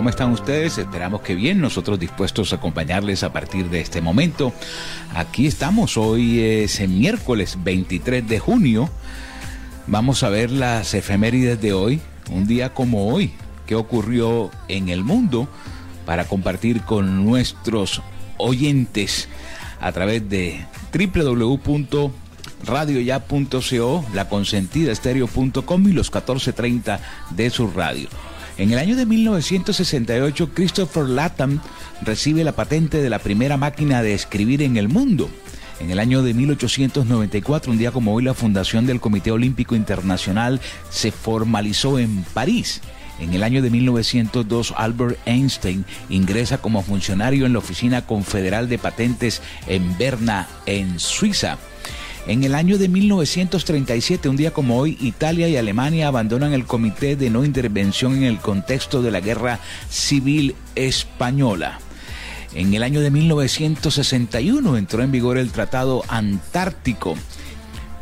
¿Cómo están ustedes? Esperamos que bien, nosotros dispuestos a acompañarles a partir de este momento. Aquí estamos, hoy es miércoles 23 de junio. Vamos a ver las efemérides de hoy, un día como hoy, qué ocurrió en el mundo, para compartir con nuestros oyentes a través de www.radioya.co, la consentida y los 1430 de su radio. En el año de 1968, Christopher Latham recibe la patente de la primera máquina de escribir en el mundo. En el año de 1894, un día como hoy, la fundación del Comité Olímpico Internacional se formalizó en París. En el año de 1902, Albert Einstein ingresa como funcionario en la Oficina Confederal de Patentes en Berna, en Suiza. En el año de 1937, un día como hoy, Italia y Alemania abandonan el Comité de No Intervención en el contexto de la Guerra Civil Española. En el año de 1961 entró en vigor el Tratado Antártico.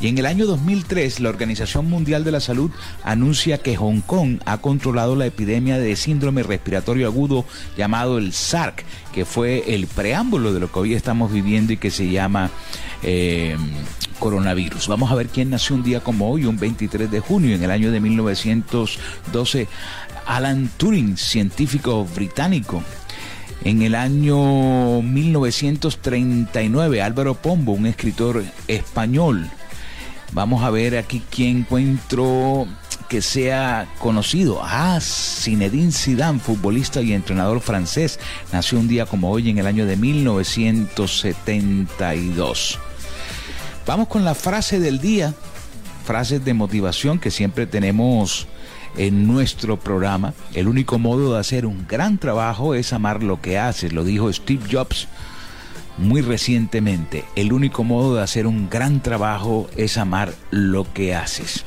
Y en el año 2003, la Organización Mundial de la Salud anuncia que Hong Kong ha controlado la epidemia de síndrome respiratorio agudo llamado el SARC, que fue el preámbulo de lo que hoy estamos viviendo y que se llama eh, coronavirus. Vamos a ver quién nació un día como hoy, un 23 de junio, en el año de 1912. Alan Turing, científico británico. En el año 1939, Álvaro Pombo, un escritor español. Vamos a ver aquí quién encuentro que sea conocido. Ah, Zinedine Zidane, futbolista y entrenador francés, nació un día como hoy en el año de 1972. Vamos con la frase del día, frases de motivación que siempre tenemos en nuestro programa. El único modo de hacer un gran trabajo es amar lo que haces, lo dijo Steve Jobs muy recientemente. El único modo de hacer un gran trabajo es amar lo que haces.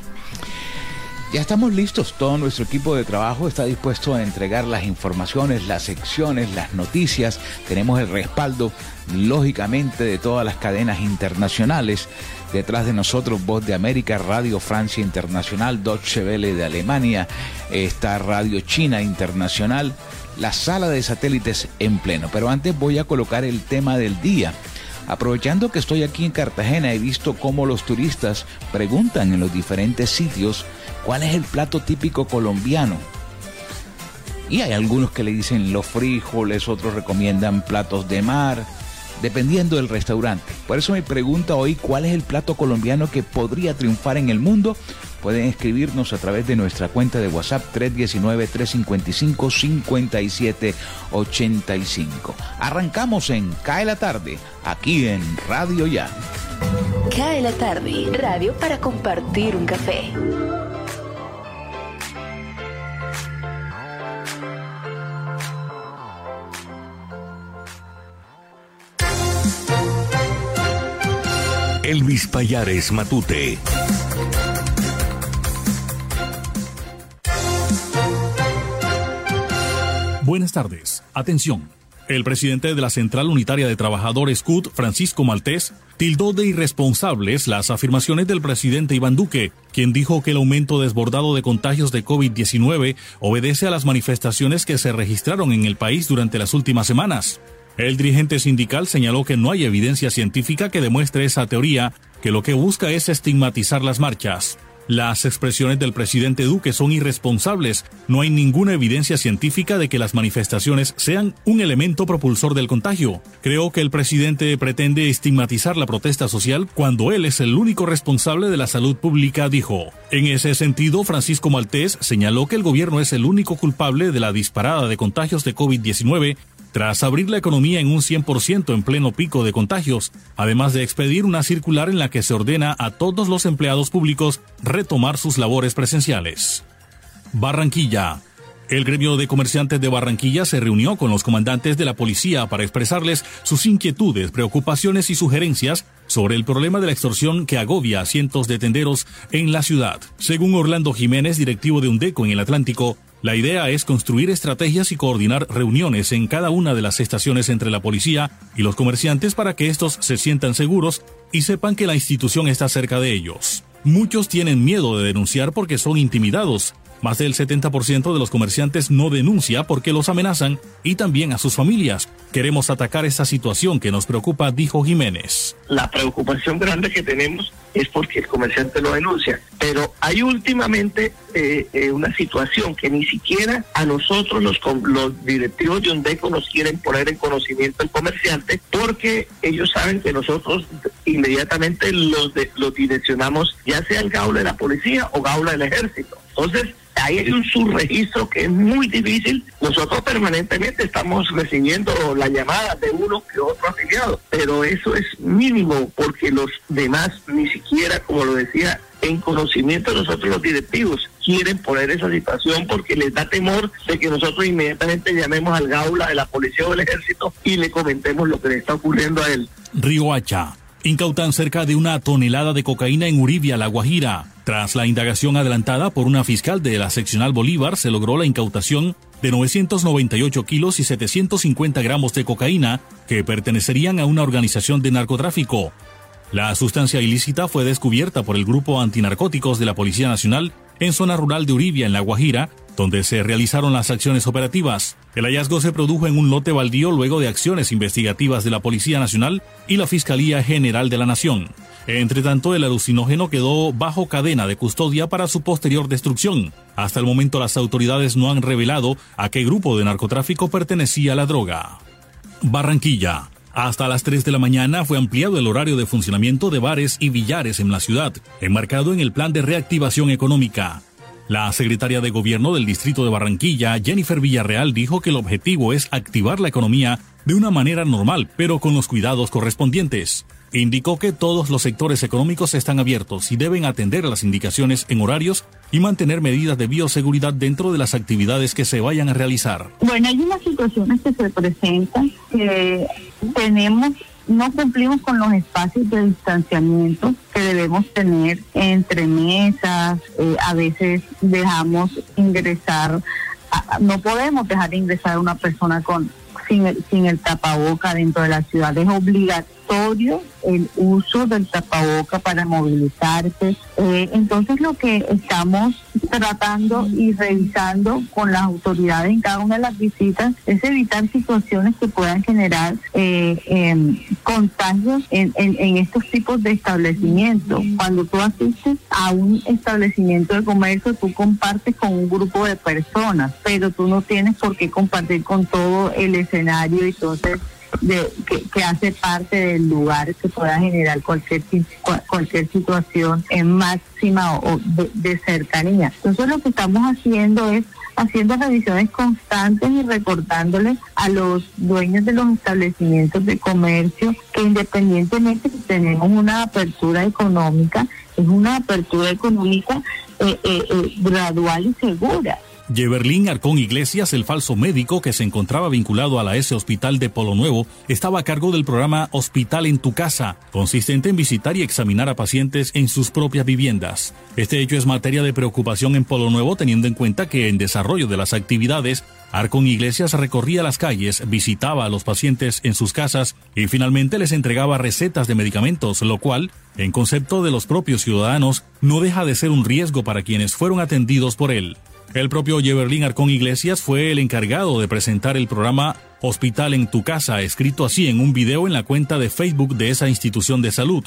Ya estamos listos, todo nuestro equipo de trabajo está dispuesto a entregar las informaciones, las secciones, las noticias. Tenemos el respaldo, lógicamente, de todas las cadenas internacionales. Detrás de nosotros, Voz de América, Radio Francia Internacional, Deutsche Welle de Alemania, está Radio China Internacional, la sala de satélites en pleno. Pero antes voy a colocar el tema del día. Aprovechando que estoy aquí en Cartagena, he visto cómo los turistas preguntan en los diferentes sitios cuál es el plato típico colombiano. Y hay algunos que le dicen los frijoles, otros recomiendan platos de mar, dependiendo del restaurante. Por eso me pregunta hoy cuál es el plato colombiano que podría triunfar en el mundo. Pueden escribirnos a través de nuestra cuenta de WhatsApp 319-355-5785. Arrancamos en Cae la tarde, aquí en Radio Ya. Cae la tarde, radio para compartir un café. Elvis Payares Matute. Buenas tardes. Atención. El presidente de la Central Unitaria de Trabajadores CUT, Francisco Maltés, tildó de irresponsables las afirmaciones del presidente Iván Duque, quien dijo que el aumento desbordado de contagios de COVID-19 obedece a las manifestaciones que se registraron en el país durante las últimas semanas. El dirigente sindical señaló que no hay evidencia científica que demuestre esa teoría, que lo que busca es estigmatizar las marchas. Las expresiones del presidente Duque son irresponsables. No hay ninguna evidencia científica de que las manifestaciones sean un elemento propulsor del contagio. Creo que el presidente pretende estigmatizar la protesta social cuando él es el único responsable de la salud pública, dijo. En ese sentido, Francisco Maltés señaló que el gobierno es el único culpable de la disparada de contagios de COVID-19 tras abrir la economía en un 100% en pleno pico de contagios, además de expedir una circular en la que se ordena a todos los empleados públicos retomar sus labores presenciales. Barranquilla. El gremio de comerciantes de Barranquilla se reunió con los comandantes de la policía para expresarles sus inquietudes, preocupaciones y sugerencias sobre el problema de la extorsión que agobia a cientos de tenderos en la ciudad. Según Orlando Jiménez, directivo de Undeco en el Atlántico, la idea es construir estrategias y coordinar reuniones en cada una de las estaciones entre la policía y los comerciantes para que estos se sientan seguros y sepan que la institución está cerca de ellos. Muchos tienen miedo de denunciar porque son intimidados. Más del 70% de los comerciantes no denuncia porque los amenazan y también a sus familias. Queremos atacar esta situación que nos preocupa, dijo Jiménez. La preocupación grande que tenemos es porque el comerciante lo denuncia. Pero hay últimamente eh, eh, una situación que ni siquiera a nosotros los, los directivos de UNDECO nos quieren poner en conocimiento el comerciante porque ellos saben que nosotros inmediatamente los, los direccionamos ya sea el gaula de la policía o gaula del ejército. Entonces, ahí hay un subregistro que es muy difícil. Nosotros permanentemente estamos recibiendo la llamada de uno que otro afiliado, pero eso es mínimo porque los demás ni siquiera, como lo decía, en conocimiento de nosotros los directivos quieren poner esa situación porque les da temor de que nosotros inmediatamente llamemos al gaula de la policía o del ejército y le comentemos lo que le está ocurriendo a él. Río Hacha. Incautan cerca de una tonelada de cocaína en Uribia, La Guajira. Tras la indagación adelantada por una fiscal de la seccional Bolívar, se logró la incautación de 998 kilos y 750 gramos de cocaína que pertenecerían a una organización de narcotráfico. La sustancia ilícita fue descubierta por el Grupo Antinarcóticos de la Policía Nacional en zona rural de Uribia, en La Guajira, donde se realizaron las acciones operativas. El hallazgo se produjo en un lote baldío luego de acciones investigativas de la Policía Nacional y la Fiscalía General de la Nación. Entre tanto, el alucinógeno quedó bajo cadena de custodia para su posterior destrucción. Hasta el momento las autoridades no han revelado a qué grupo de narcotráfico pertenecía la droga. Barranquilla. Hasta las 3 de la mañana fue ampliado el horario de funcionamiento de bares y billares en la ciudad, enmarcado en el plan de reactivación económica. La secretaria de Gobierno del Distrito de Barranquilla, Jennifer Villarreal, dijo que el objetivo es activar la economía de una manera normal, pero con los cuidados correspondientes. Indicó que todos los sectores económicos están abiertos y deben atender las indicaciones en horarios y mantener medidas de bioseguridad dentro de las actividades que se vayan a realizar. Bueno, hay unas situaciones que se presentan que tenemos no cumplimos con los espacios de distanciamiento que debemos tener entre mesas, eh, a veces dejamos ingresar, no podemos dejar ingresar a una persona con sin el, sin el tapaboca dentro de la ciudad, es obligatorio el uso del tapaboca para movilizarse. Eh, entonces lo que estamos tratando y revisando con las autoridades en cada una de las visitas es evitar situaciones que puedan generar eh, em, contagios en, en, estos tipos de establecimientos. Cuando tú asistes a un establecimiento de comercio, tú compartes con un grupo de personas, pero tú no tienes por qué compartir con todo el escenario y entonces de, que, hace parte del lugar que pueda generar cualquier cualquier situación en máxima o, de, cercanía. Entonces lo que estamos haciendo es haciendo revisiones constantes y recordándoles a los dueños de los establecimientos de comercio que independientemente si tenemos una apertura económica, es una apertura económica eh, eh, eh, gradual y segura. Yeberlín Arcón Iglesias, el falso médico que se encontraba vinculado a la S Hospital de Polo Nuevo, estaba a cargo del programa Hospital en tu casa, consistente en visitar y examinar a pacientes en sus propias viviendas. Este hecho es materia de preocupación en Polo Nuevo teniendo en cuenta que en desarrollo de las actividades, Arcón Iglesias recorría las calles, visitaba a los pacientes en sus casas y finalmente les entregaba recetas de medicamentos, lo cual, en concepto de los propios ciudadanos, no deja de ser un riesgo para quienes fueron atendidos por él. El propio Yeberlin Arcón Iglesias fue el encargado de presentar el programa Hospital en tu casa, escrito así en un video en la cuenta de Facebook de esa institución de salud.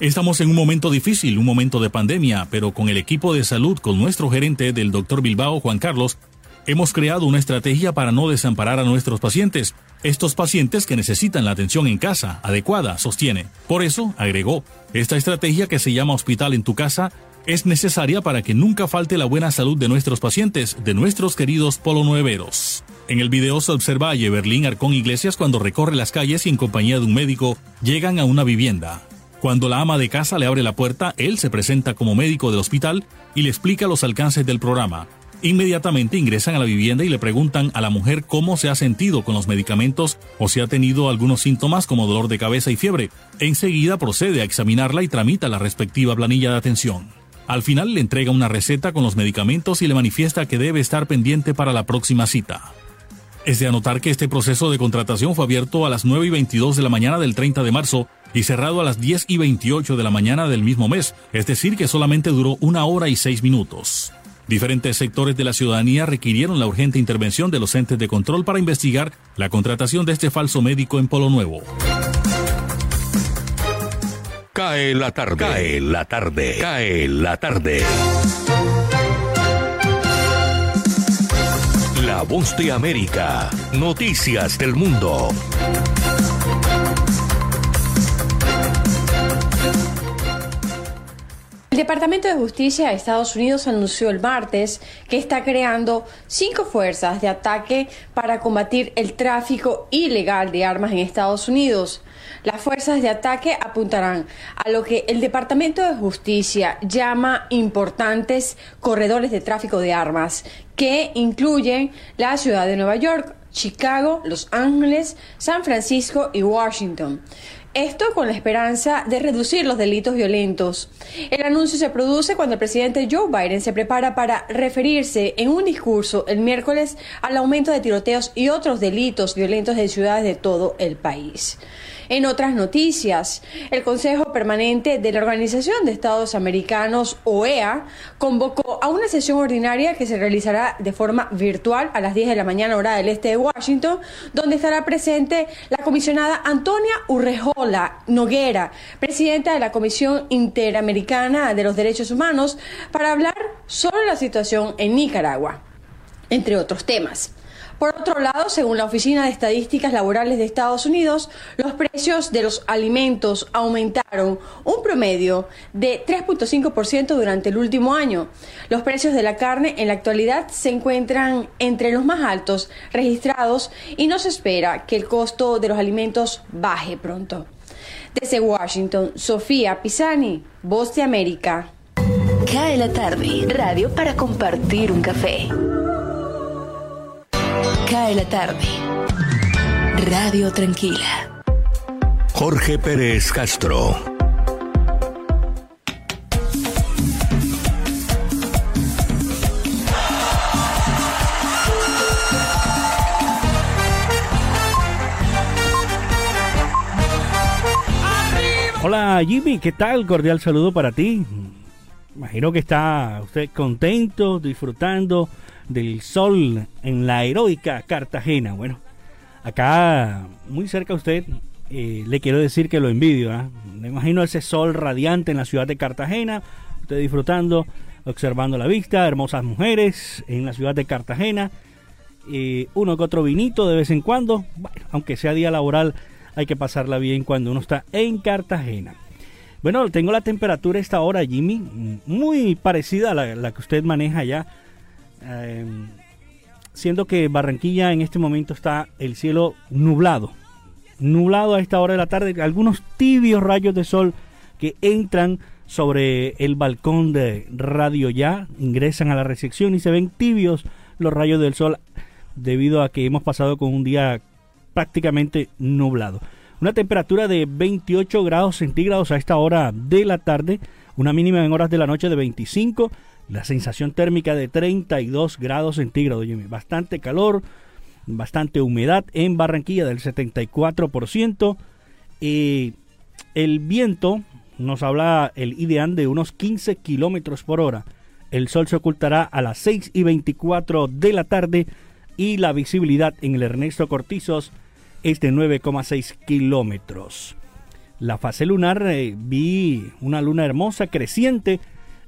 Estamos en un momento difícil, un momento de pandemia, pero con el equipo de salud, con nuestro gerente del Dr. Bilbao, Juan Carlos, hemos creado una estrategia para no desamparar a nuestros pacientes, estos pacientes que necesitan la atención en casa, adecuada, sostiene. Por eso, agregó, esta estrategia que se llama Hospital en tu casa es necesaria para que nunca falte la buena salud de nuestros pacientes, de nuestros queridos polonueveros. En el video se observa a Yeberlin Arcón Iglesias cuando recorre las calles y en compañía de un médico llegan a una vivienda. Cuando la ama de casa le abre la puerta, él se presenta como médico del hospital y le explica los alcances del programa. Inmediatamente ingresan a la vivienda y le preguntan a la mujer cómo se ha sentido con los medicamentos o si ha tenido algunos síntomas como dolor de cabeza y fiebre. Enseguida procede a examinarla y tramita la respectiva planilla de atención. Al final le entrega una receta con los medicamentos y le manifiesta que debe estar pendiente para la próxima cita. Es de anotar que este proceso de contratación fue abierto a las 9 y 22 de la mañana del 30 de marzo y cerrado a las 10 y 28 de la mañana del mismo mes, es decir, que solamente duró una hora y seis minutos. Diferentes sectores de la ciudadanía requirieron la urgente intervención de los entes de control para investigar la contratación de este falso médico en Polo Nuevo. Cae la tarde, cae la tarde, cae la tarde. La voz de América, noticias del mundo. El Departamento de Justicia de Estados Unidos anunció el martes que está creando cinco fuerzas de ataque para combatir el tráfico ilegal de armas en Estados Unidos. Las fuerzas de ataque apuntarán a lo que el Departamento de Justicia llama importantes corredores de tráfico de armas, que incluyen la ciudad de Nueva York, Chicago, Los Ángeles, San Francisco y Washington. Esto con la esperanza de reducir los delitos violentos. El anuncio se produce cuando el presidente Joe Biden se prepara para referirse en un discurso el miércoles al aumento de tiroteos y otros delitos violentos en ciudades de todo el país. En otras noticias, el Consejo Permanente de la Organización de Estados Americanos, OEA, convocó a una sesión ordinaria que se realizará de forma virtual a las 10 de la mañana hora del este de Washington, donde estará presente la comisionada Antonia Urrejola Noguera, presidenta de la Comisión Interamericana de los Derechos Humanos, para hablar sobre la situación en Nicaragua, entre otros temas. Por otro lado, según la Oficina de Estadísticas Laborales de Estados Unidos, los precios de los alimentos aumentaron un promedio de 3.5% durante el último año. Los precios de la carne en la actualidad se encuentran entre los más altos registrados y no se espera que el costo de los alimentos baje pronto. Desde Washington, Sofía Pisani, Voz de América. Cae la tarde, radio para compartir un café. Cae la tarde. Radio Tranquila. Jorge Pérez Castro. Hola Jimmy, ¿qué tal? Cordial saludo para ti. Imagino que está usted contento, disfrutando del sol en la heroica Cartagena. Bueno, acá muy cerca a usted, eh, le quiero decir que lo envidio. ¿ah? Me imagino ese sol radiante en la ciudad de Cartagena, usted disfrutando, observando la vista, hermosas mujeres en la ciudad de Cartagena, eh, uno que otro vinito de vez en cuando, bueno, aunque sea día laboral, hay que pasarla bien cuando uno está en Cartagena. Bueno, tengo la temperatura esta hora, Jimmy, muy parecida a la, la que usted maneja allá eh, siendo que Barranquilla en este momento está el cielo nublado. Nublado a esta hora de la tarde, algunos tibios rayos de sol que entran sobre el balcón de Radio Ya, ingresan a la recepción y se ven tibios los rayos del sol debido a que hemos pasado con un día prácticamente nublado. Una temperatura de 28 grados centígrados a esta hora de la tarde, una mínima en horas de la noche de 25 la sensación térmica de 32 grados centígrados, Bastante calor, bastante humedad en Barranquilla del 74%. y el viento nos habla el IDEAN de unos 15 kilómetros por hora el sol se ocultará a las 6 y 24 de la tarde y la visibilidad en el Ernesto Cortizos es de 9,6 kilómetros. La fase lunar, eh, vi una luna hermosa creciente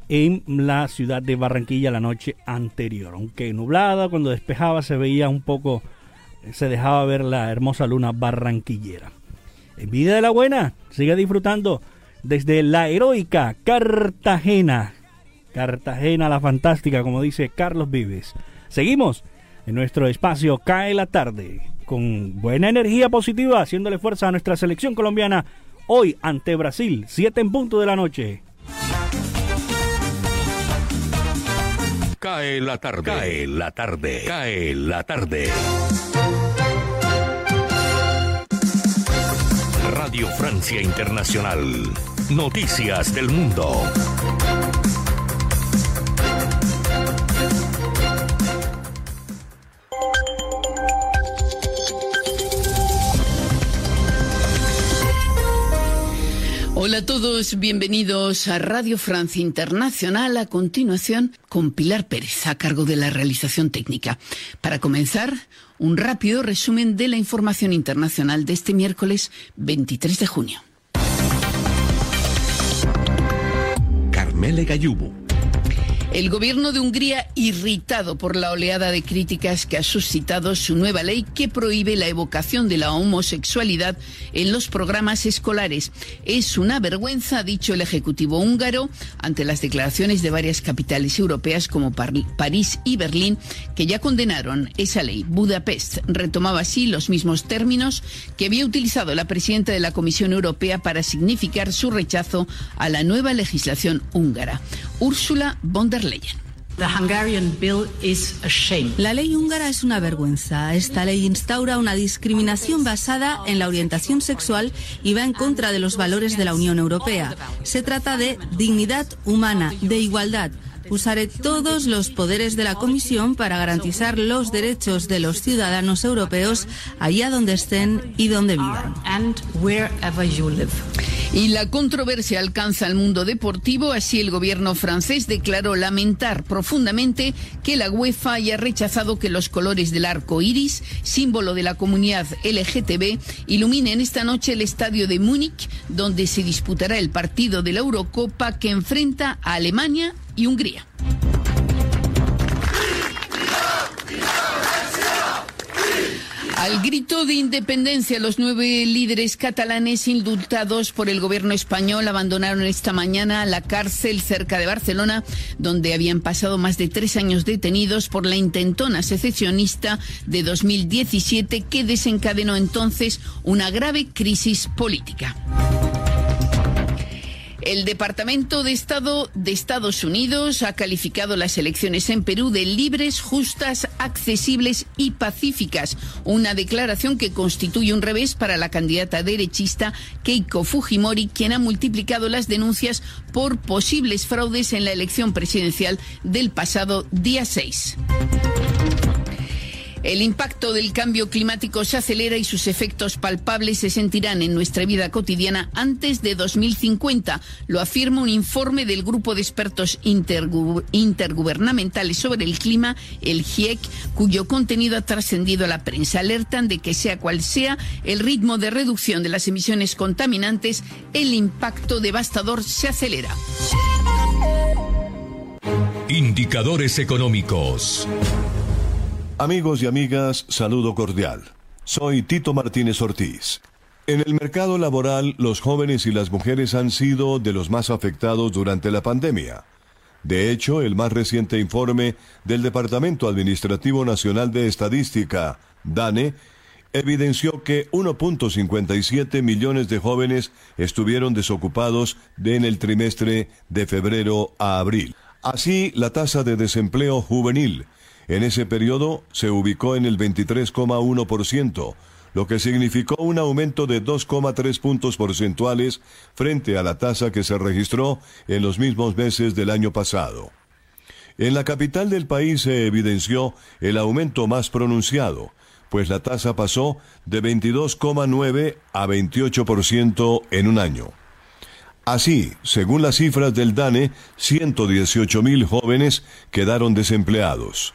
en la ciudad de Barranquilla la noche anterior. Aunque nublada, cuando despejaba se veía un poco, se dejaba ver la hermosa luna barranquillera. En vida de la buena, sigue disfrutando desde la heroica Cartagena. Cartagena la fantástica, como dice Carlos Vives. Seguimos en nuestro espacio Cae la tarde con buena energía positiva, haciéndole fuerza a nuestra selección colombiana hoy ante Brasil, 7 en punto de la noche. Cae la tarde. Cae la tarde. Cae la tarde. Radio Francia Internacional. Noticias del Mundo. Hola a todos, bienvenidos a Radio Francia Internacional. A continuación, con Pilar Pérez a cargo de la realización técnica. Para comenzar, un rápido resumen de la información internacional de este miércoles 23 de junio. Carmele Gallubo. El gobierno de Hungría, irritado por la oleada de críticas que ha suscitado su nueva ley que prohíbe la evocación de la homosexualidad en los programas escolares. Es una vergüenza, ha dicho el Ejecutivo húngaro, ante las declaraciones de varias capitales europeas como París y Berlín, que ya condenaron esa ley. Budapest retomaba así los mismos términos que había utilizado la presidenta de la Comisión Europea para significar su rechazo a la nueva legislación húngara. Úrsula von der la ley húngara es una vergüenza. Esta ley instaura una discriminación basada en la orientación sexual y va en contra de los valores de la Unión Europea. Se trata de dignidad humana, de igualdad. Usaré todos los poderes de la Comisión para garantizar los derechos de los ciudadanos europeos allá donde estén y donde vivan. Y la controversia alcanza el mundo deportivo, así el gobierno francés declaró lamentar profundamente que la UEFA haya rechazado que los colores del arco iris, símbolo de la comunidad LGTB, iluminen esta noche el estadio de Múnich, donde se disputará el partido de la Eurocopa que enfrenta a Alemania y Hungría. Al grito de independencia, los nueve líderes catalanes indultados por el gobierno español abandonaron esta mañana la cárcel cerca de Barcelona, donde habían pasado más de tres años detenidos por la intentona secesionista de 2017 que desencadenó entonces una grave crisis política. El Departamento de Estado de Estados Unidos ha calificado las elecciones en Perú de libres, justas, accesibles y pacíficas, una declaración que constituye un revés para la candidata derechista Keiko Fujimori, quien ha multiplicado las denuncias por posibles fraudes en la elección presidencial del pasado día 6. El impacto del cambio climático se acelera y sus efectos palpables se sentirán en nuestra vida cotidiana antes de 2050, lo afirma un informe del Grupo de Expertos Intergubernamentales sobre el Clima, el GIEC, cuyo contenido ha trascendido a la prensa. Alertan de que sea cual sea el ritmo de reducción de las emisiones contaminantes, el impacto devastador se acelera. Indicadores económicos. Amigos y amigas, saludo cordial. Soy Tito Martínez Ortiz. En el mercado laboral, los jóvenes y las mujeres han sido de los más afectados durante la pandemia. De hecho, el más reciente informe del Departamento Administrativo Nacional de Estadística, DANE, evidenció que 1.57 millones de jóvenes estuvieron desocupados en el trimestre de febrero a abril. Así, la tasa de desempleo juvenil en ese periodo se ubicó en el 23,1%, lo que significó un aumento de 2,3 puntos porcentuales frente a la tasa que se registró en los mismos meses del año pasado. En la capital del país se evidenció el aumento más pronunciado, pues la tasa pasó de 22,9 a 28% en un año. Así, según las cifras del DANE, 118 mil jóvenes quedaron desempleados.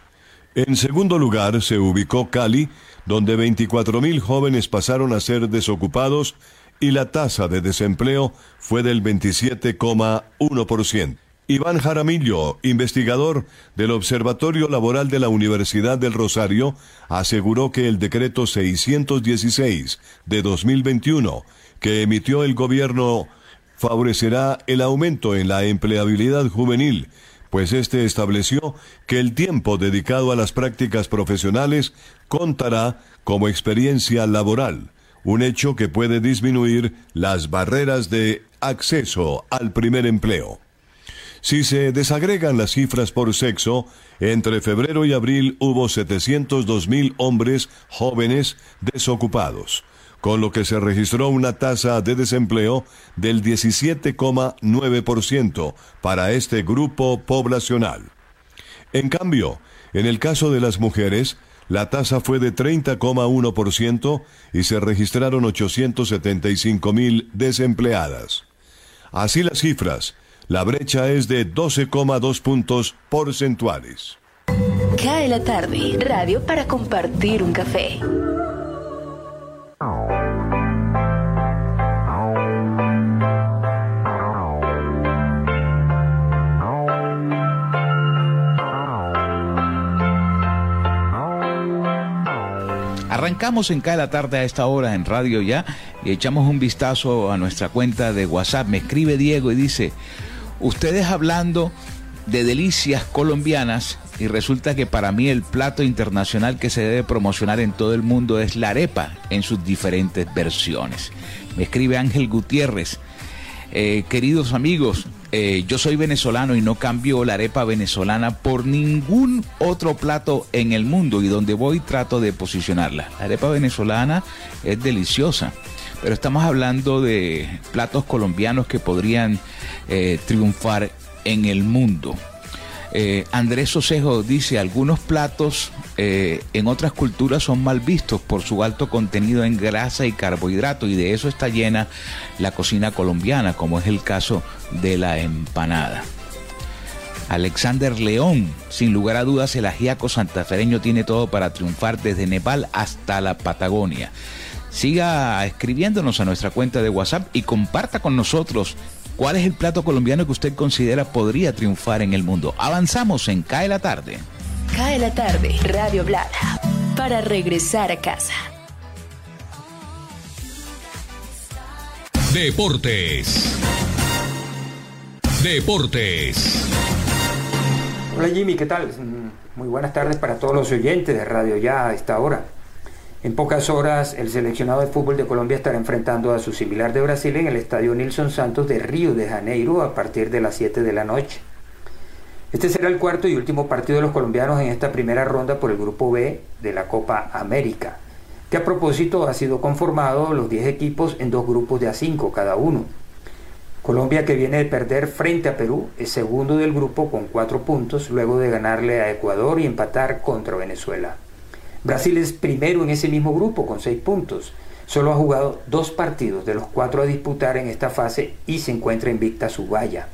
En segundo lugar se ubicó Cali, donde 24 mil jóvenes pasaron a ser desocupados y la tasa de desempleo fue del 27,1%. Iván Jaramillo, investigador del Observatorio Laboral de la Universidad del Rosario, aseguró que el decreto 616 de 2021 que emitió el gobierno favorecerá el aumento en la empleabilidad juvenil, pues este estableció que el tiempo dedicado a las prácticas profesionales contará como experiencia laboral, un hecho que puede disminuir las barreras de acceso al primer empleo. Si se desagregan las cifras por sexo, entre febrero y abril hubo 702 mil hombres jóvenes desocupados, con lo que se registró una tasa de desempleo del 17,9% para este grupo poblacional. En cambio, en el caso de las mujeres, la tasa fue de 30,1% y se registraron 875 mil desempleadas. Así las cifras, la brecha es de 12,2 puntos porcentuales. Cae la tarde, radio para compartir un café. Arrancamos en cada tarde a esta hora en Radio Ya y echamos un vistazo a nuestra cuenta de WhatsApp. Me escribe Diego y dice, ustedes hablando de delicias colombianas y resulta que para mí el plato internacional que se debe promocionar en todo el mundo es la arepa en sus diferentes versiones. Me escribe Ángel Gutiérrez. Eh, queridos amigos, eh, yo soy venezolano y no cambio la arepa venezolana por ningún otro plato en el mundo y donde voy trato de posicionarla. La arepa venezolana es deliciosa, pero estamos hablando de platos colombianos que podrían eh, triunfar en el mundo. Eh, Andrés Sosejo dice, algunos platos eh, en otras culturas son mal vistos por su alto contenido en grasa y carbohidrato y de eso está llena la cocina colombiana, como es el caso de la empanada. Alexander León, sin lugar a dudas el ajíaco santafereño tiene todo para triunfar desde Nepal hasta la Patagonia. Siga escribiéndonos a nuestra cuenta de WhatsApp y comparta con nosotros ¿Cuál es el plato colombiano que usted considera podría triunfar en el mundo? Avanzamos en Cae la tarde. Cae la tarde, Radio Blada, para regresar a casa. Deportes. Deportes. Hola Jimmy, ¿qué tal? Muy buenas tardes para todos los oyentes de Radio Ya a esta hora. En pocas horas, el seleccionado de fútbol de Colombia estará enfrentando a su similar de Brasil en el Estadio Nilson Santos de Río de Janeiro a partir de las 7 de la noche. Este será el cuarto y último partido de los colombianos en esta primera ronda por el Grupo B de la Copa América, que a propósito ha sido conformado los 10 equipos en dos grupos de A5 cada uno. Colombia que viene de perder frente a Perú es segundo del grupo con cuatro puntos luego de ganarle a Ecuador y empatar contra Venezuela. Brasil es primero en ese mismo grupo con seis puntos. Solo ha jugado dos partidos de los cuatro a disputar en esta fase y se encuentra invicta su valla.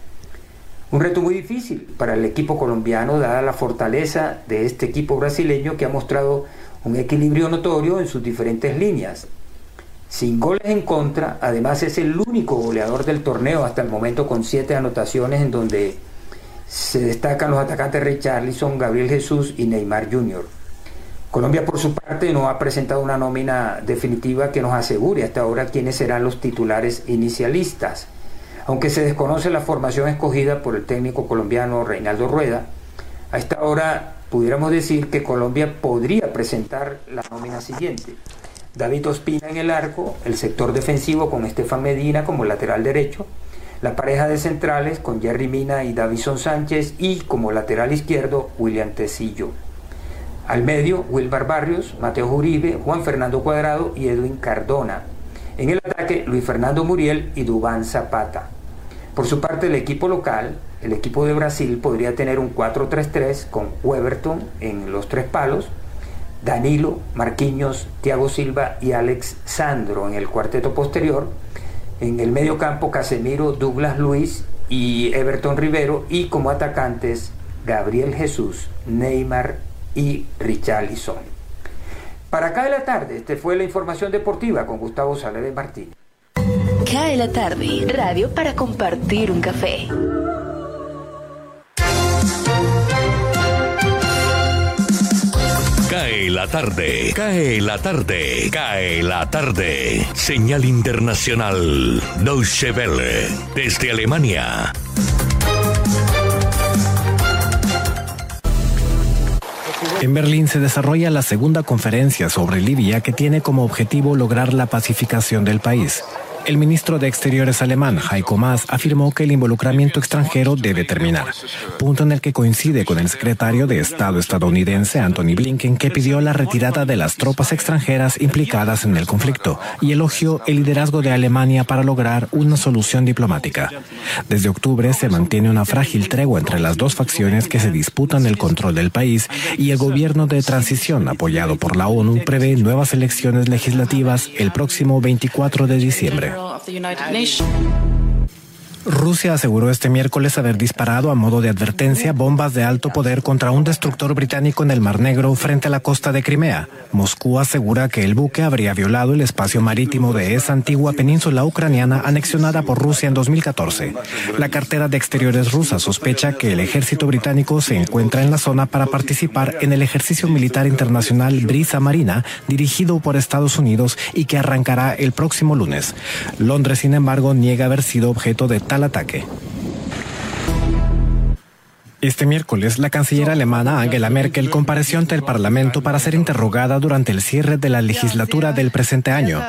Un reto muy difícil para el equipo colombiano dada la fortaleza de este equipo brasileño que ha mostrado un equilibrio notorio en sus diferentes líneas. Sin goles en contra, además es el único goleador del torneo hasta el momento con siete anotaciones en donde se destacan los atacantes Richarlison, Gabriel Jesús y Neymar Jr. Colombia, por su parte, no ha presentado una nómina definitiva que nos asegure hasta ahora quiénes serán los titulares inicialistas. Aunque se desconoce la formación escogida por el técnico colombiano Reinaldo Rueda, a esta hora pudiéramos decir que Colombia podría presentar la nómina siguiente. David Ospina en el arco, el sector defensivo con Estefan Medina como lateral derecho, la pareja de centrales con Jerry Mina y Davison Sánchez y como lateral izquierdo William Tecillo. Al medio, Wilbar Barrios, Mateo Uribe, Juan Fernando Cuadrado y Edwin Cardona. En el ataque, Luis Fernando Muriel y Dubán Zapata. Por su parte, el equipo local, el equipo de Brasil, podría tener un 4-3-3 con Weberton en los tres palos, Danilo, Marquinhos, Thiago Silva y Alex Sandro en el cuarteto posterior, En el medio campo, Casemiro, Douglas Luis y Everton Rivero. Y como atacantes, Gabriel Jesús, Neymar y Richarlison. Para acá de la tarde, esta fue la información deportiva con Gustavo Sales Martín. Cae la tarde, radio para compartir un café. Cae la tarde, cae la tarde, cae la tarde. Señal internacional, Deutsche Welle, desde Alemania. En Berlín se desarrolla la segunda conferencia sobre Libia que tiene como objetivo lograr la pacificación del país. El ministro de Exteriores alemán, Heiko Maas, afirmó que el involucramiento extranjero debe terminar, punto en el que coincide con el secretario de Estado estadounidense, Anthony Blinken, que pidió la retirada de las tropas extranjeras implicadas en el conflicto y elogió el liderazgo de Alemania para lograr una solución diplomática. Desde octubre se mantiene una frágil tregua entre las dos facciones que se disputan el control del país y el gobierno de transición apoyado por la ONU prevé nuevas elecciones legislativas el próximo 24 de diciembre. General of the United Nations. Rusia aseguró este miércoles haber disparado a modo de advertencia bombas de alto poder contra un destructor británico en el Mar Negro frente a la costa de Crimea. Moscú asegura que el buque habría violado el espacio marítimo de esa antigua península ucraniana anexionada por Rusia en 2014. La cartera de exteriores rusa sospecha que el ejército británico se encuentra en la zona para participar en el ejercicio militar internacional Brisa Marina dirigido por Estados Unidos y que arrancará el próximo lunes. Londres, sin embargo, niega haber sido objeto de tal ataque. Este miércoles, la canciller alemana Angela Merkel compareció ante el Parlamento para ser interrogada durante el cierre de la legislatura del presente año.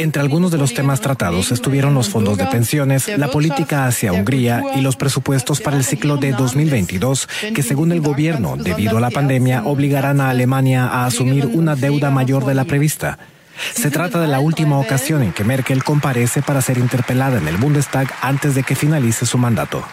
Entre algunos de los temas tratados estuvieron los fondos de pensiones, la política hacia Hungría y los presupuestos para el ciclo de 2022, que según el gobierno, debido a la pandemia, obligarán a Alemania a asumir una deuda mayor de la prevista. Se trata de la última ocasión en que Merkel comparece para ser interpelada en el Bundestag antes de que finalice su mandato.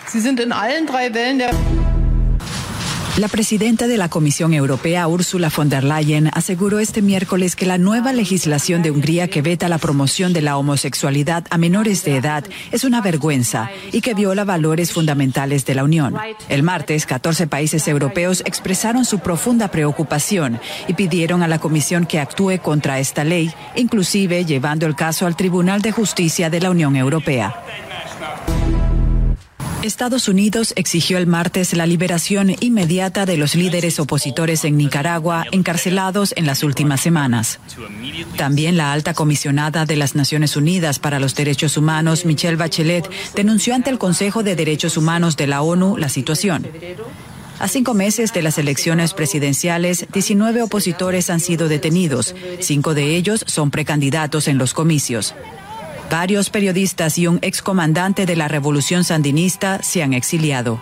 La presidenta de la Comisión Europea, Ursula von der Leyen, aseguró este miércoles que la nueva legislación de Hungría que veta la promoción de la homosexualidad a menores de edad es una vergüenza y que viola valores fundamentales de la Unión. El martes, 14 países europeos expresaron su profunda preocupación y pidieron a la Comisión que actúe contra esta ley, inclusive llevando el caso al Tribunal de Justicia de la Unión Europea. Estados Unidos exigió el martes la liberación inmediata de los líderes opositores en Nicaragua encarcelados en las últimas semanas. También la alta comisionada de las Naciones Unidas para los Derechos Humanos, Michelle Bachelet, denunció ante el Consejo de Derechos Humanos de la ONU la situación. A cinco meses de las elecciones presidenciales, 19 opositores han sido detenidos. Cinco de ellos son precandidatos en los comicios. Varios periodistas y un excomandante de la revolución sandinista se han exiliado.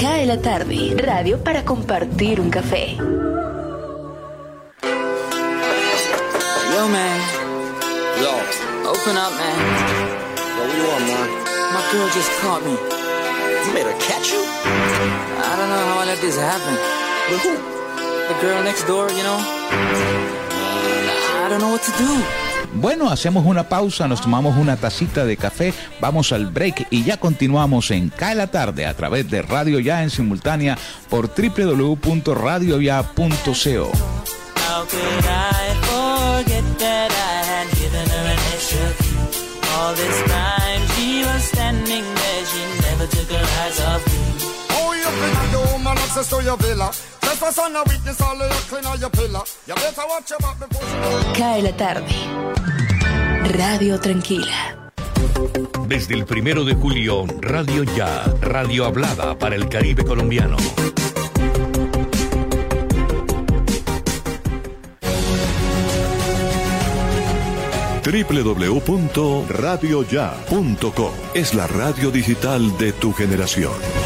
Cae la tarde, radio para compartir un café. Yo, man. Yo. Open up, man. Yo, what you want, man? My girl just caught me. You made her catch you? I don't know how I let this happen. Who? The girl next door, you know? I don't know what to do. Bueno, hacemos una pausa, nos tomamos una tacita de café, vamos al break y ya continuamos en Cae la tarde a través de Radio Ya en simultánea por www.radioya.co. Oh, Cae la tarde. Radio Tranquila. Desde el primero de julio, Radio Ya, radio hablada para el Caribe colombiano. www.radioya.com es la radio digital de tu generación.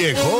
Llegó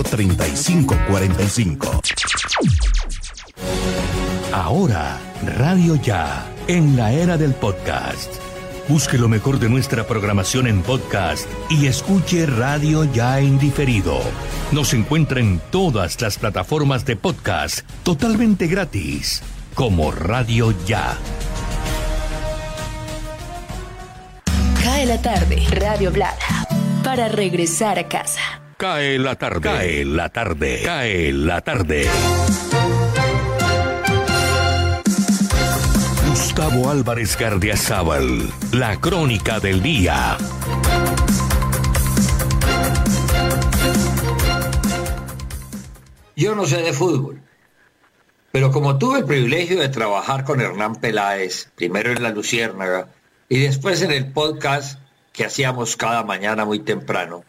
3545. Ahora, Radio Ya, en la era del podcast. Busque lo mejor de nuestra programación en podcast y escuche Radio Ya en diferido. Nos encuentra en todas las plataformas de podcast totalmente gratis, como Radio Ya. Cae la tarde, Radio Blada, para regresar a casa. Cae la tarde, cae la tarde, cae la tarde. Gustavo Álvarez Gardiazabal, la crónica del día. Yo no sé de fútbol, pero como tuve el privilegio de trabajar con Hernán Peláez, primero en La Luciérnaga y después en el podcast que hacíamos cada mañana muy temprano,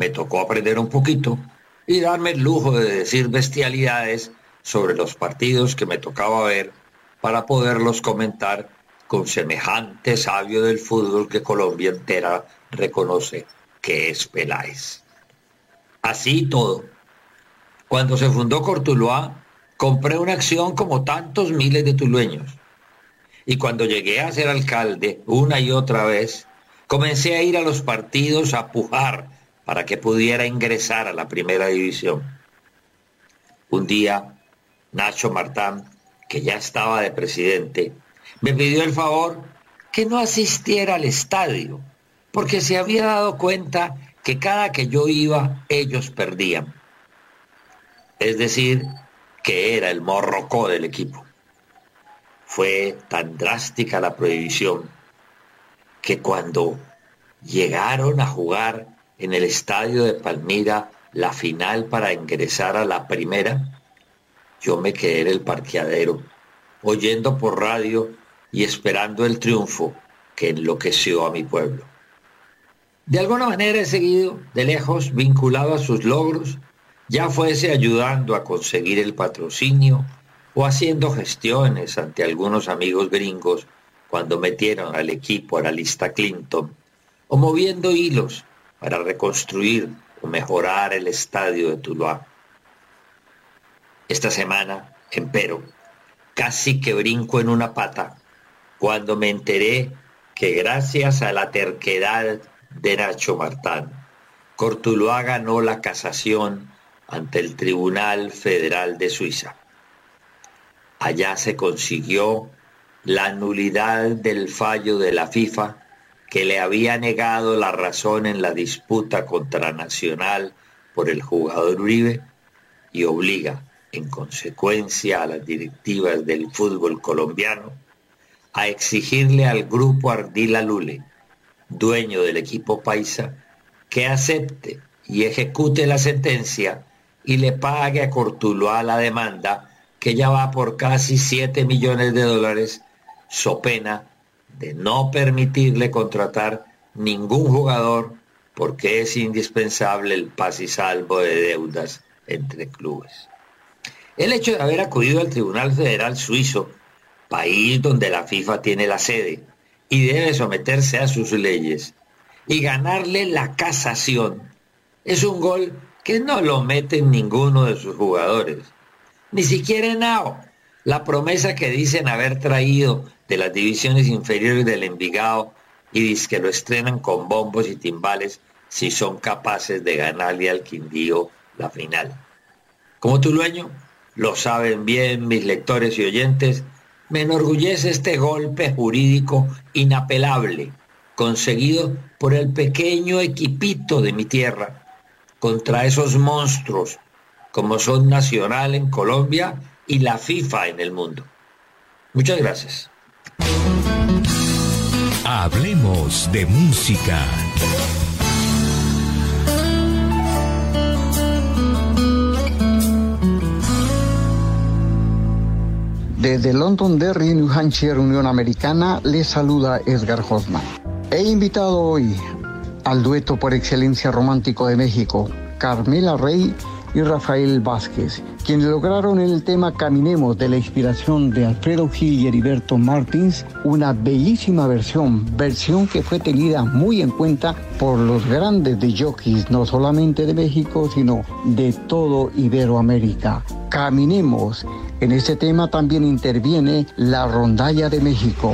me tocó aprender un poquito y darme el lujo de decir bestialidades sobre los partidos que me tocaba ver para poderlos comentar con semejante sabio del fútbol que Colombia entera reconoce que es Peláez. Así todo. Cuando se fundó Cortuluá, compré una acción como tantos miles de tulueños. Y cuando llegué a ser alcalde, una y otra vez, comencé a ir a los partidos a pujar para que pudiera ingresar a la primera división. Un día, Nacho Martán, que ya estaba de presidente, me pidió el favor que no asistiera al estadio, porque se había dado cuenta que cada que yo iba, ellos perdían. Es decir, que era el morrocó del equipo. Fue tan drástica la prohibición que cuando llegaron a jugar en el estadio de Palmira la final para ingresar a la primera, yo me quedé en el parqueadero, oyendo por radio y esperando el triunfo que enloqueció a mi pueblo. De alguna manera he seguido de lejos vinculado a sus logros, ya fuese ayudando a conseguir el patrocinio o haciendo gestiones ante algunos amigos gringos cuando metieron al equipo a la lista Clinton, o moviendo hilos para reconstruir o mejorar el estadio de Tuluá. Esta semana, empero, casi que brinco en una pata cuando me enteré que gracias a la terquedad de Nacho Martán, Cortuluá ganó la casación ante el Tribunal Federal de Suiza. Allá se consiguió la nulidad del fallo de la FIFA que le había negado la razón en la disputa contra Nacional por el jugador Uribe y obliga, en consecuencia a las directivas del fútbol colombiano, a exigirle al grupo Ardila Lule, dueño del equipo paisa, que acepte y ejecute la sentencia y le pague a Cortuloa la demanda que ya va por casi 7 millones de dólares, so pena de no permitirle contratar ningún jugador porque es indispensable el paz y salvo de deudas entre clubes. El hecho de haber acudido al Tribunal Federal Suizo, país donde la FIFA tiene la sede y debe someterse a sus leyes, y ganarle la casación, es un gol que no lo mete ninguno de sus jugadores, ni siquiera Nao, la promesa que dicen haber traído de las divisiones inferiores del Envigado y dice que lo estrenan con bombos y timbales si son capaces de ganarle al Quindío la final. Como tulueño, lo saben bien mis lectores y oyentes, me enorgullece este golpe jurídico inapelable conseguido por el pequeño equipito de mi tierra contra esos monstruos como son Nacional en Colombia y la FIFA en el mundo. Muchas gracias. Hablemos de música. Desde Londonderry, New Hampshire, Unión Americana, les saluda Edgar Hoffman. He invitado hoy al dueto por excelencia romántico de México, Carmela Rey y Rafael Vázquez, quienes lograron en el tema Caminemos de la inspiración de Alfredo Gil y Heriberto Martins una bellísima versión, versión que fue tenida muy en cuenta por los grandes de jockeys, no solamente de México, sino de todo Iberoamérica. Caminemos. En este tema también interviene la rondalla de México.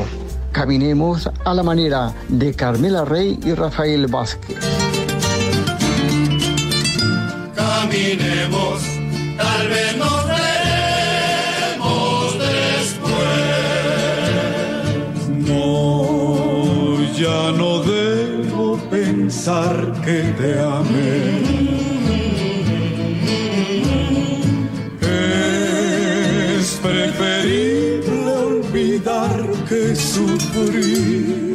Caminemos a la manera de Carmela Rey y Rafael Vázquez tal vez nos veremos después. No, ya no debo pensar que te amé. Es preferible olvidar que sufrir.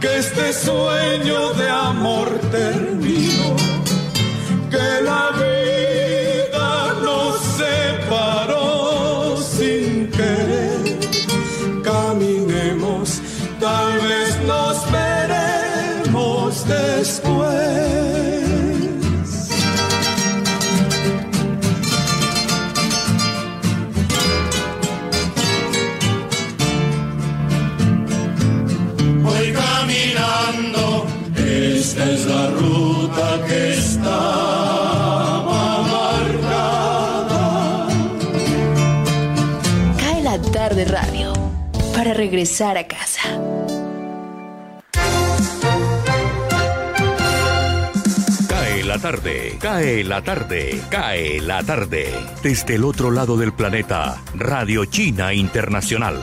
Que este sueño de amor terminó, que la regresar a casa. Cae la tarde, cae la tarde, cae la tarde. Desde el otro lado del planeta, Radio China Internacional.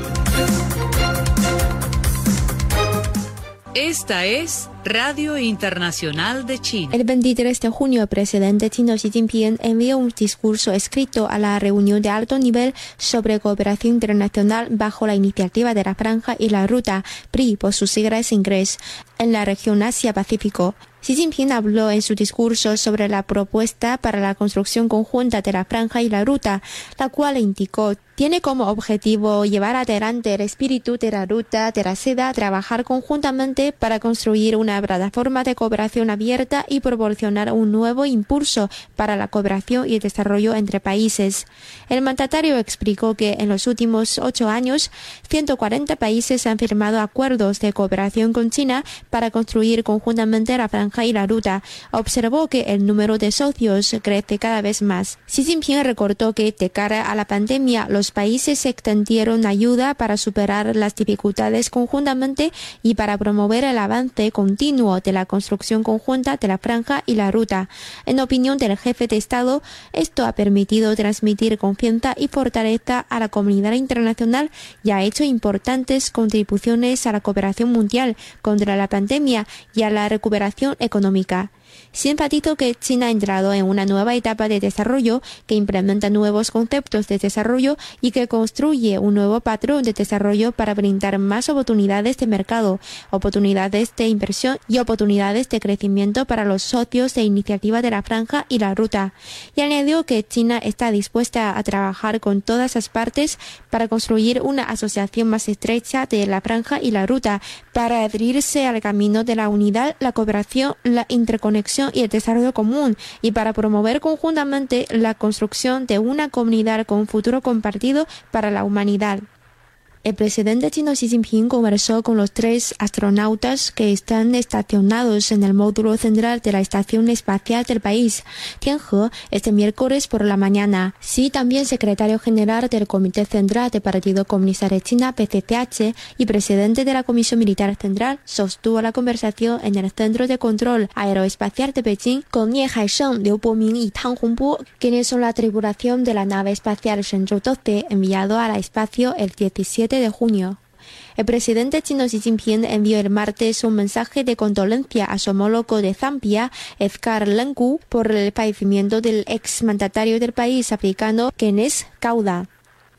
Esta es Radio Internacional de China. El 23 de junio, el presidente chino Xi Jinping envió un discurso escrito a la reunión de alto nivel sobre cooperación internacional bajo la iniciativa de la Franja y la Ruta, PRI por sus siglas en inglés, en la región Asia-Pacífico. Xi Jinping habló en su discurso sobre la propuesta para la construcción conjunta de la franja y la ruta, la cual indicó tiene como objetivo llevar adelante el espíritu de la ruta de la seda, trabajar conjuntamente para construir una plataforma de cooperación abierta y proporcionar un nuevo impulso para la cooperación y el desarrollo entre países. El mandatario explicó que en los últimos ocho años, 140 países han firmado acuerdos de cooperación con China para construir conjuntamente la franja y la ruta. Observó que el número de socios crece cada vez más. Xi Jinping recordó que de cara a la pandemia, los países extendieron ayuda para superar las dificultades conjuntamente y para promover el avance continuo de la construcción conjunta de la franja y la ruta. En opinión del jefe de Estado, esto ha permitido transmitir confianza y fortaleza a la comunidad internacional y ha hecho importantes contribuciones a la cooperación mundial contra la pandemia y a la recuperación económica. Sí enfatizó que China ha entrado en una nueva etapa de desarrollo que implementa nuevos conceptos de desarrollo y que construye un nuevo patrón de desarrollo para brindar más oportunidades de mercado, oportunidades de inversión y oportunidades de crecimiento para los socios de iniciativa de la franja y la ruta. Y añadió que China está dispuesta a trabajar con todas las partes para construir una asociación más estrecha de la franja y la ruta, para adherirse al camino de la unidad, la cooperación, la interconexión y el desarrollo común, y para promover conjuntamente la construcción de una comunidad con futuro compartido para la humanidad. El presidente chino Xi Jinping conversó con los tres astronautas que están estacionados en el módulo central de la Estación Espacial del país, Tianhe, este miércoles por la mañana. Xi, también secretario general del Comité Central del Partido Comunista de China, PCCH, y presidente de la Comisión Militar Central, sostuvo la conversación en el Centro de Control Aeroespacial de Beijing con Nie Haisheng, Liu Boming y Tang Hongbo, quienes son la tripulación de la nave espacial Shenzhou 12 enviado al espacio el 17 El presidente chino Xi Jinping envió el martes un mensaje de condolencia a su homólogo de Zambia, Edgar Lungu, por el fallecimiento del exmandatario del país africano, Kenneth Kauda.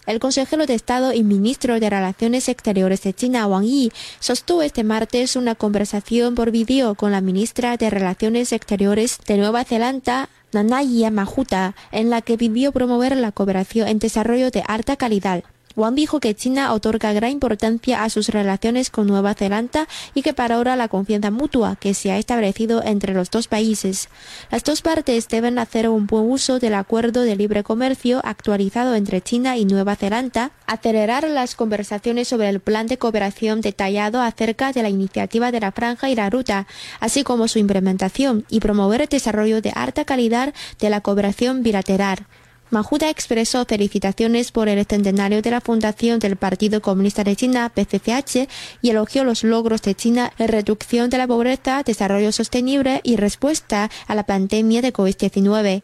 El consejero de Estado y ministro de Relaciones Exteriores de China, Wang Yi, sostuvo este martes una conversación por vídeo con la ministra de Relaciones Exteriores de Nueva Zelanda, Nanaya Mahuta, en la que pidió promover la cooperación en desarrollo de alta calidad. Wang dijo que China otorga gran importancia a sus relaciones con Nueva Zelanda y que para ahora la confianza mutua que se ha establecido entre los dos países. Las dos partes deben hacer un buen uso del acuerdo de libre comercio actualizado entre China y Nueva Zelanda, acelerar las conversaciones sobre el plan de cooperación detallado acerca de la iniciativa de la franja y la ruta, así como su implementación y promover el desarrollo de alta calidad de la cooperación bilateral. Mahuta expresó felicitaciones por el centenario de la fundación del Partido Comunista de China, PCCH, y elogió los logros de China en reducción de la pobreza, desarrollo sostenible y respuesta a la pandemia de COVID-19.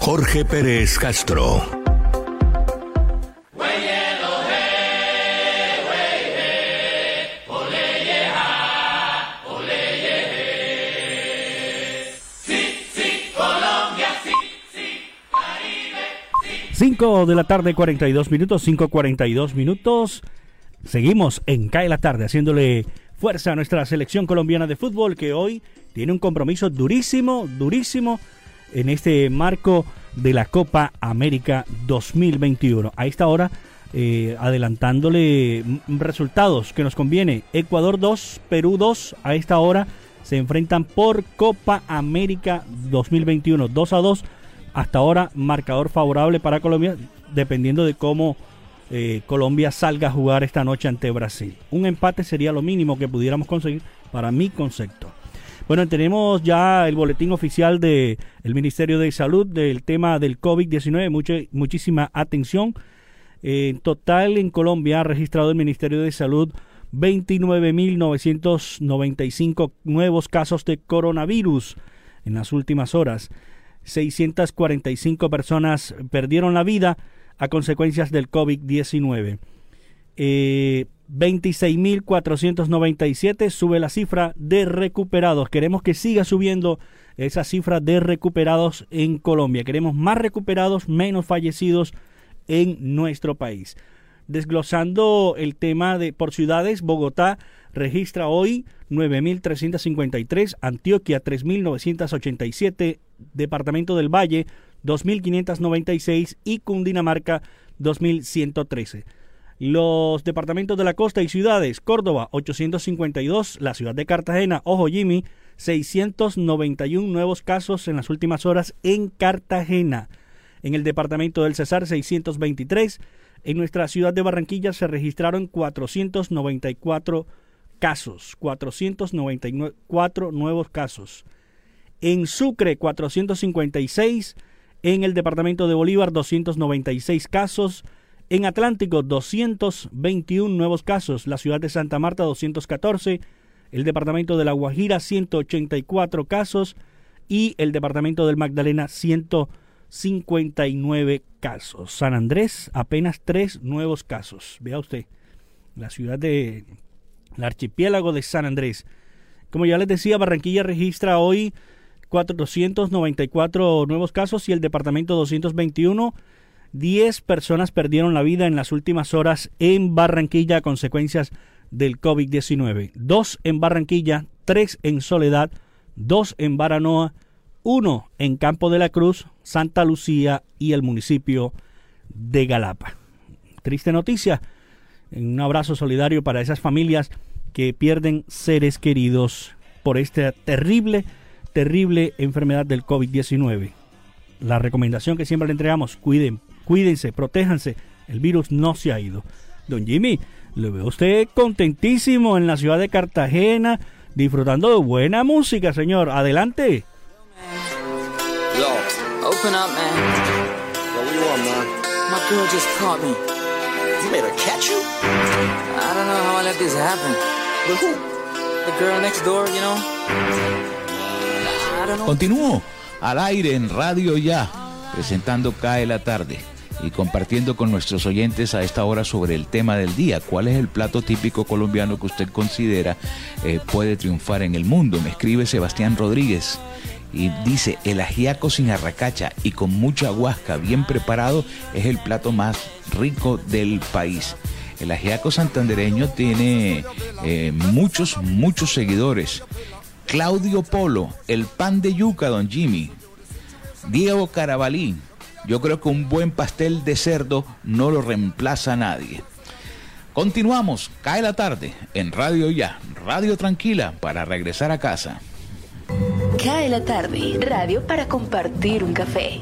Jorge Pérez Castro. Cinco de la tarde, 42 minutos, 5.42 minutos. Seguimos en CAE la tarde, haciéndole fuerza a nuestra selección colombiana de fútbol, que hoy tiene un compromiso durísimo, durísimo en este marco de la Copa América 2021. A esta hora, eh, adelantándole resultados que nos conviene. Ecuador 2, Perú 2, a esta hora se enfrentan por Copa América 2021. 2 a 2. Hasta ahora, marcador favorable para Colombia, dependiendo de cómo eh, Colombia salga a jugar esta noche ante Brasil. Un empate sería lo mínimo que pudiéramos conseguir para mi concepto. Bueno, tenemos ya el boletín oficial del el Ministerio de Salud del tema del COVID-19. Mucha, muchísima atención. en total, en Colombia ha registrado el Ministerio de Salud 29.995 nuevos casos de coronavirus en las últimas horas. 645 personas perdieron la vida a consecuencias del COVID-19. Eh, 26.497 sube la cifra de recuperados. Queremos que siga subiendo esa cifra de recuperados en Colombia. Queremos más recuperados, menos fallecidos en nuestro país. Desglosando el tema de por ciudades, Bogotá registra hoy 9.353, Antioquia 3.987, Departamento del Valle 2.596 y Cundinamarca 2.113. Los departamentos de la costa y ciudades, Córdoba 852, la ciudad de Cartagena, ojo Jimmy, 691 nuevos casos en las últimas horas en Cartagena. En el departamento del Cesar 623, en nuestra ciudad de Barranquilla se registraron 494 casos, 494 nuevos casos. En Sucre 456, en el departamento de Bolívar 296 casos, en Atlántico, 221 nuevos casos. La ciudad de Santa Marta, 214. El departamento de La Guajira, 184 casos. Y el departamento del Magdalena, 159 casos. San Andrés, apenas 3 nuevos casos. Vea usted, la ciudad de el archipiélago de San Andrés. Como ya les decía, Barranquilla registra hoy 494 nuevos casos y el departamento 221. 10 personas perdieron la vida en las últimas horas en Barranquilla a consecuencias del COVID-19. Dos en Barranquilla, tres en Soledad, dos en Baranoa, uno en Campo de la Cruz, Santa Lucía y el municipio de Galapa. Triste noticia. Un abrazo solidario para esas familias que pierden seres queridos por esta terrible, terrible enfermedad del COVID-19. La recomendación que siempre le entregamos, cuiden, cuídense, protéjanse, el virus no se ha ido. Don Jimmy, le veo a usted contentísimo en la ciudad de Cartagena, disfrutando de buena música, señor. Adelante. Yo, open up, man. Yo, what you want, man? My girl just caught me. You made her catch you? I don't know how I let this happen. But who? The girl next door, you know? I don't know. Continúo al aire en Radio Ya, presentando Cae la Tarde y compartiendo con nuestros oyentes a esta hora sobre el tema del día. ¿Cuál es el plato típico colombiano que usted considera eh, puede triunfar en el mundo? Me escribe Sebastián Rodríguez y dice, el ajiaco sin arracacha y con mucha huasca bien preparado es el plato más rico del país. El ajiaco santandereño tiene eh, muchos, muchos seguidores. Claudio Polo, el pan de yuca, don Jimmy. Diego Carabalí, yo creo que un buen pastel de cerdo no lo reemplaza a nadie. Continuamos, cae la tarde, en Radio Ya, Radio Tranquila, para regresar a casa. Cae la tarde, radio para compartir un café.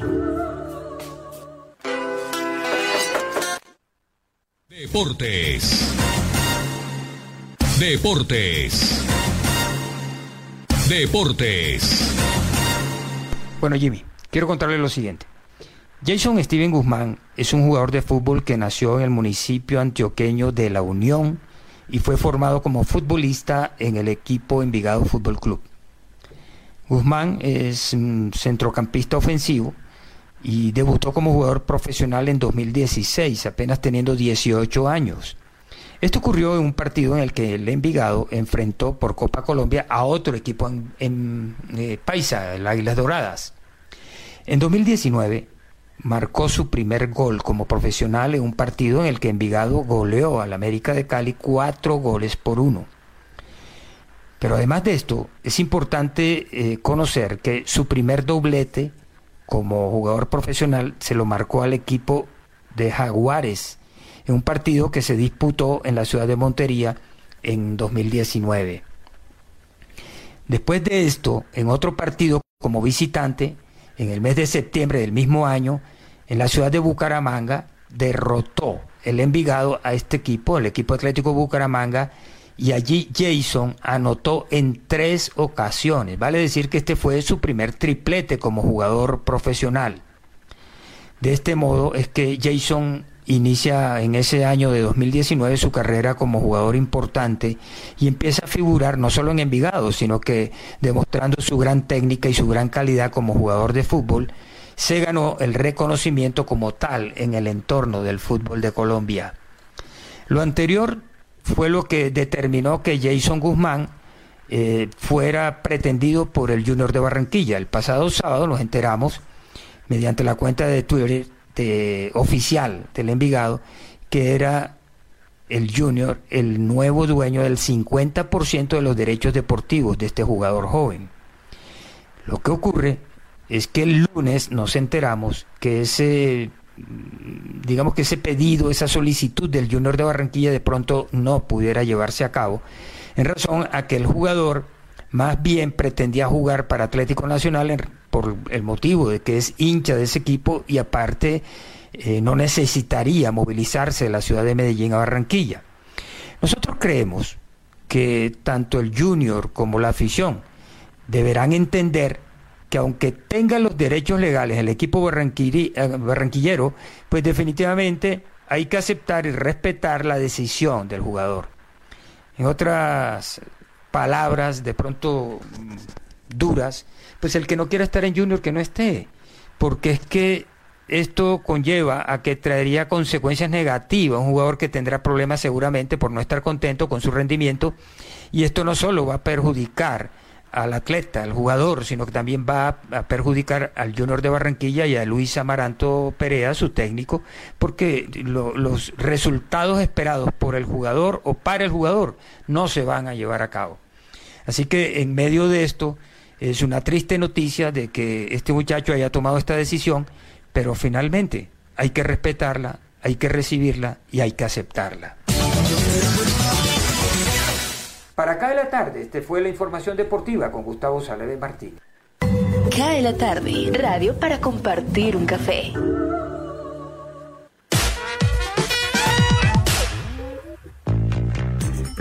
Deportes. Deportes. Deportes. Bueno, Jimmy, quiero contarle lo siguiente. Jason Steven Guzmán es un jugador de fútbol que nació en el municipio antioqueño de La Unión y fue formado como futbolista en el equipo Envigado Fútbol Club. Guzmán es un centrocampista ofensivo y debutó como jugador profesional en 2016, apenas teniendo 18 años. Esto ocurrió en un partido en el que el Envigado enfrentó por Copa Colombia a otro equipo en, en eh, Paisa, el Águilas Doradas. En 2019 marcó su primer gol como profesional en un partido en el que Envigado goleó al América de Cali cuatro goles por uno. Pero además de esto, es importante eh, conocer que su primer doblete como jugador profesional se lo marcó al equipo de Jaguares en un partido que se disputó en la ciudad de Montería en 2019. Después de esto, en otro partido como visitante, en el mes de septiembre del mismo año, en la ciudad de Bucaramanga, derrotó el Envigado a este equipo, el equipo Atlético Bucaramanga, y allí Jason anotó en tres ocasiones. Vale decir que este fue su primer triplete como jugador profesional. De este modo es que Jason inicia en ese año de 2019 su carrera como jugador importante y empieza a figurar no solo en Envigado, sino que demostrando su gran técnica y su gran calidad como jugador de fútbol, se ganó el reconocimiento como tal en el entorno del fútbol de Colombia. Lo anterior fue lo que determinó que Jason Guzmán eh, fuera pretendido por el Junior de Barranquilla. El pasado sábado nos enteramos, mediante la cuenta de Twitter de, oficial del Envigado, que era el Junior el nuevo dueño del 50% de los derechos deportivos de este jugador joven. Lo que ocurre es que el lunes nos enteramos que ese digamos que ese pedido, esa solicitud del Junior de Barranquilla de pronto no pudiera llevarse a cabo, en razón a que el jugador más bien pretendía jugar para Atlético Nacional por el motivo de que es hincha de ese equipo y aparte eh, no necesitaría movilizarse de la ciudad de Medellín a Barranquilla. Nosotros creemos que tanto el Junior como la afición deberán entender que aunque tenga los derechos legales el equipo eh, barranquillero, pues definitivamente hay que aceptar y respetar la decisión del jugador. En otras palabras, de pronto mm, duras, pues el que no quiera estar en Junior, que no esté, porque es que esto conlleva a que traería consecuencias negativas, un jugador que tendrá problemas seguramente por no estar contento con su rendimiento y esto no solo va a perjudicar al atleta, al jugador, sino que también va a perjudicar al Junior de Barranquilla y a Luis Amaranto Perea, su técnico, porque los resultados esperados por el jugador o para el jugador no se van a llevar a cabo. Así que en medio de esto es una triste noticia de que este muchacho haya tomado esta decisión pero finalmente hay que respetarla, hay que recibirla y hay que aceptarla. Para Cae la tarde, esta fue la información deportiva con Gustavo Saleve Martín. Cae la tarde, radio para compartir un café.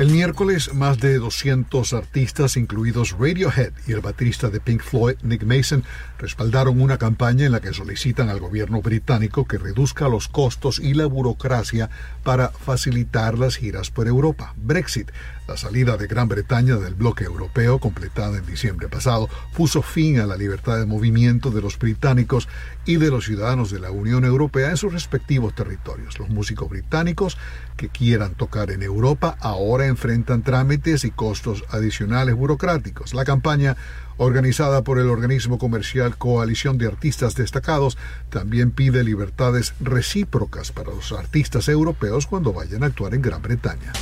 El miércoles, más de 200 artistas, incluidos Radiohead y el baterista de Pink Floyd, Nick Mason, respaldaron una campaña en la que solicitan al gobierno británico que reduzca los costos y la burocracia para facilitar las giras por Europa. Brexit la salida de Gran Bretaña del bloque europeo, completada en diciembre pasado, puso fin a la libertad de movimiento de los británicos y de los ciudadanos de la Unión Europea en sus respectivos territorios. Los músicos británicos que quieran tocar en Europa ahora enfrentan trámites y costos adicionales burocráticos. La campaña organizada por el organismo comercial Coalición de Artistas Destacados, también pide libertades recíprocas para los artistas europeos cuando vayan a actuar en Gran Bretaña.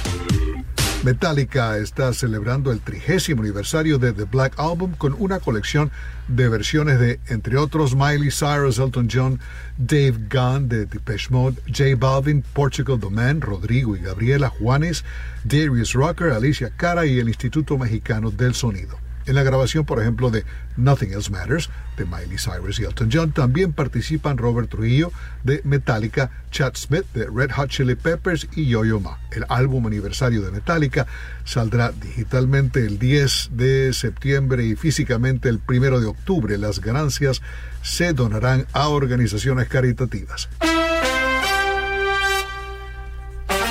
Metallica está celebrando el trigésimo aniversario de The Black Album con una colección de versiones de, entre otros, Miley Cyrus, Elton John, Dave Gunn de Depeche Mode, J Balvin, Portugal The Rodrigo y Gabriela Juanes, Darius Rucker, Alicia Cara y el Instituto Mexicano del Sonido. En la grabación, por ejemplo, de Nothing Else Matters, de Miley Cyrus y Elton John, también participan Robert Trujillo de Metallica, Chad Smith de Red Hot Chili Peppers y Yo-Yo Ma. El álbum aniversario de Metallica saldrá digitalmente el 10 de septiembre y físicamente el 1 de octubre. Las ganancias se donarán a organizaciones caritativas.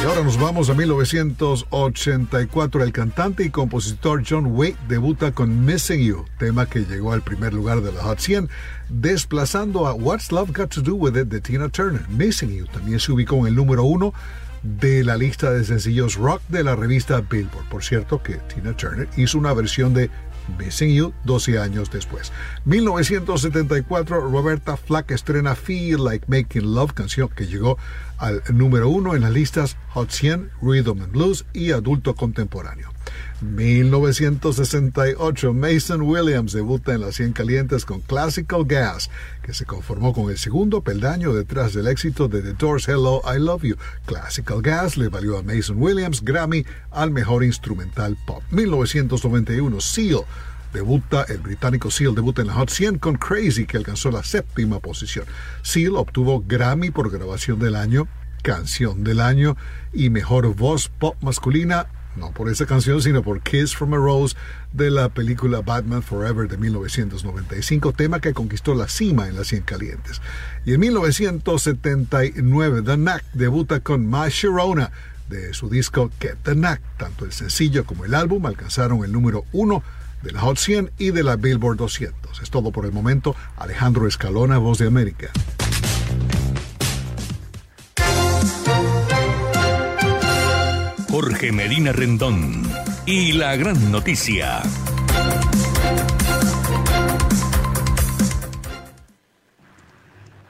Y ahora nos vamos a 1984. El cantante y compositor John Waite debuta con Missing You, tema que llegó al primer lugar de la Hot 100, desplazando a What's Love Got to Do With It de Tina Turner. Missing You también se ubicó en el número uno de la lista de sencillos rock de la revista Billboard. Por cierto que Tina Turner hizo una versión de Missing You 12 años después. 1974, Roberta Flack estrena Feel Like Making Love, canción que llegó al número uno en las listas Hot 100, Rhythm and Blues y Adulto Contemporáneo. 1968, Mason Williams debuta en las 100 calientes con Classical Gas, que se conformó con el segundo peldaño detrás del éxito de The Doors Hello, I Love You. Classical Gas le valió a Mason Williams Grammy al mejor instrumental pop. 1991, Seal debuta, el británico Seal debuta en la Hot 100 con Crazy, que alcanzó la séptima posición. Seal obtuvo Grammy por grabación del año, canción del año y mejor voz pop masculina, no por esa canción, sino por Kiss from a Rose de la película Batman Forever de 1995, tema que conquistó la cima en las 100 calientes. Y en 1979, The Knack debuta con My Sharona de su disco Get the Knack. Tanto el sencillo como el álbum alcanzaron el número uno de la Hot 100 y de la Billboard 200. Es todo por el momento. Alejandro Escalona, Voz de América. Jorge Medina Rendón y la gran noticia.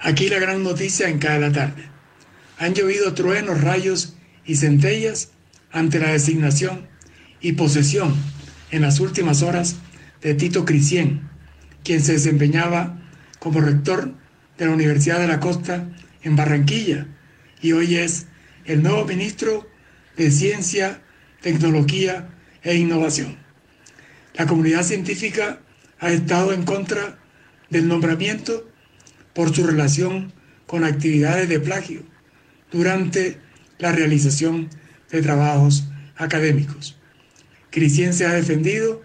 Aquí la gran noticia en cada tarde. Han llovido truenos, rayos y centellas ante la designación y posesión en las últimas horas de Tito Crisien, quien se desempeñaba como rector de la Universidad de la Costa en Barranquilla y hoy es el nuevo ministro de Ciencia, Tecnología e Innovación. La comunidad científica ha estado en contra del nombramiento por su relación con actividades de plagio durante la realización de trabajos académicos. Crisien se ha defendido,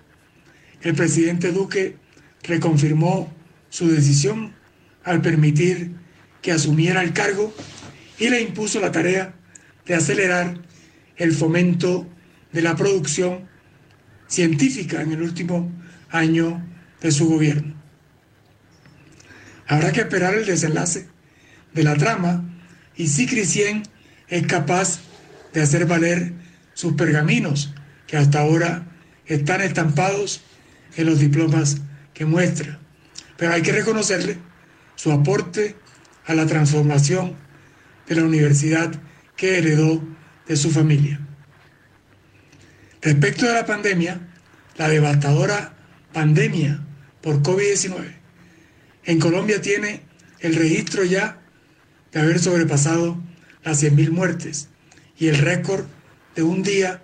el presidente Duque reconfirmó su decisión al permitir que asumiera el cargo y le impuso la tarea de acelerar el fomento de la producción científica en el último año de su gobierno. Habrá que esperar el desenlace de la trama y si Crisien es capaz de hacer valer sus pergaminos que hasta ahora están estampados en los diplomas que muestra. Pero hay que reconocerle su aporte a la transformación de la universidad que heredó de su familia. Respecto de la pandemia, la devastadora pandemia por COVID-19, en Colombia tiene el registro ya de haber sobrepasado las 100.000 muertes y el récord de un día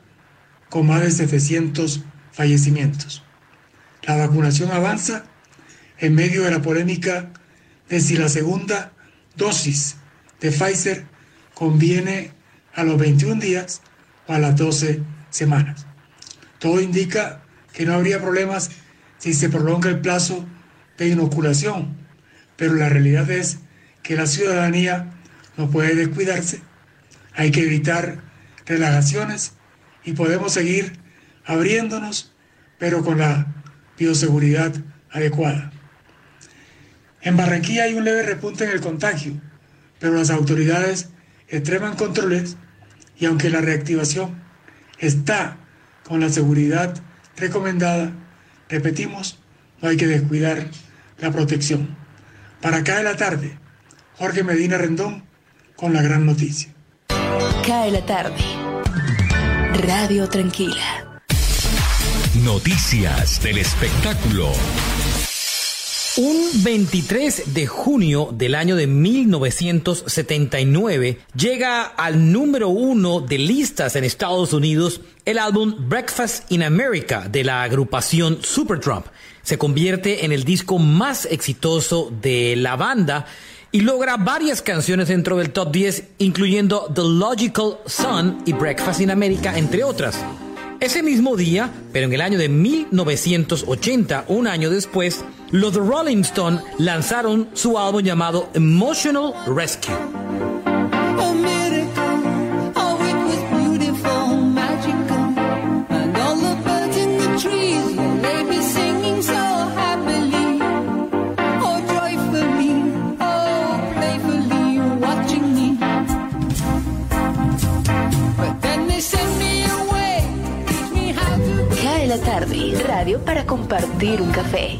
con más de 700 fallecimientos. La vacunación avanza en medio de la polémica de si la segunda dosis de Pfizer conviene a los 21 días o a las 12 semanas. Todo indica que no habría problemas si se prolonga el plazo de inoculación, pero la realidad es que la ciudadanía no puede descuidarse, hay que evitar relajaciones y podemos seguir abriéndonos, pero con la bioseguridad adecuada. En Barranquilla hay un leve repunte en el contagio, pero las autoridades extreman controles y aunque la reactivación está con la seguridad recomendada, repetimos, no hay que descuidar la protección. Para acá de la tarde, Jorge Medina Rendón con la gran noticia. Cae la tarde. Radio Tranquila. Noticias del espectáculo. Un 23 de junio del año de 1979 llega al número uno de listas en Estados Unidos el álbum Breakfast in America de la agrupación Supertramp. Se convierte en el disco más exitoso de la banda y logra varias canciones dentro del top 10, incluyendo The Logical Sun y Breakfast in America, entre otras. Ese mismo día, pero en el año de 1980, un año después, los Rolling Stones lanzaron su álbum llamado Emotional Rescue. Para compartir un café.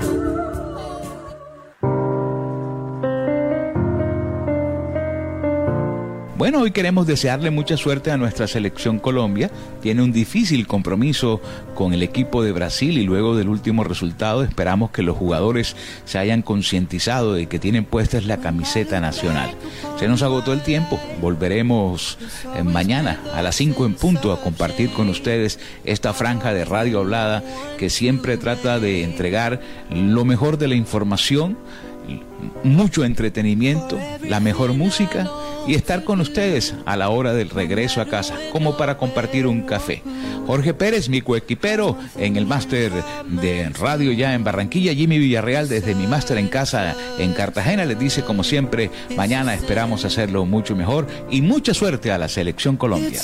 Bueno, hoy queremos desearle mucha suerte a nuestra selección Colombia. Tiene un difícil compromiso con el equipo de Brasil y luego del último resultado esperamos que los jugadores se hayan concientizado de que tienen puesta la camiseta nacional. Se nos agotó el tiempo. Volveremos eh, mañana a las 5 en punto a compartir con ustedes esta franja de radio hablada que siempre trata de entregar lo mejor de la información mucho entretenimiento, la mejor música y estar con ustedes a la hora del regreso a casa, como para compartir un café. Jorge Pérez, mi coequipero en el máster de radio ya en Barranquilla, Jimmy Villarreal desde mi máster en casa en Cartagena, les dice como siempre, mañana esperamos hacerlo mucho mejor y mucha suerte a la selección Colombia.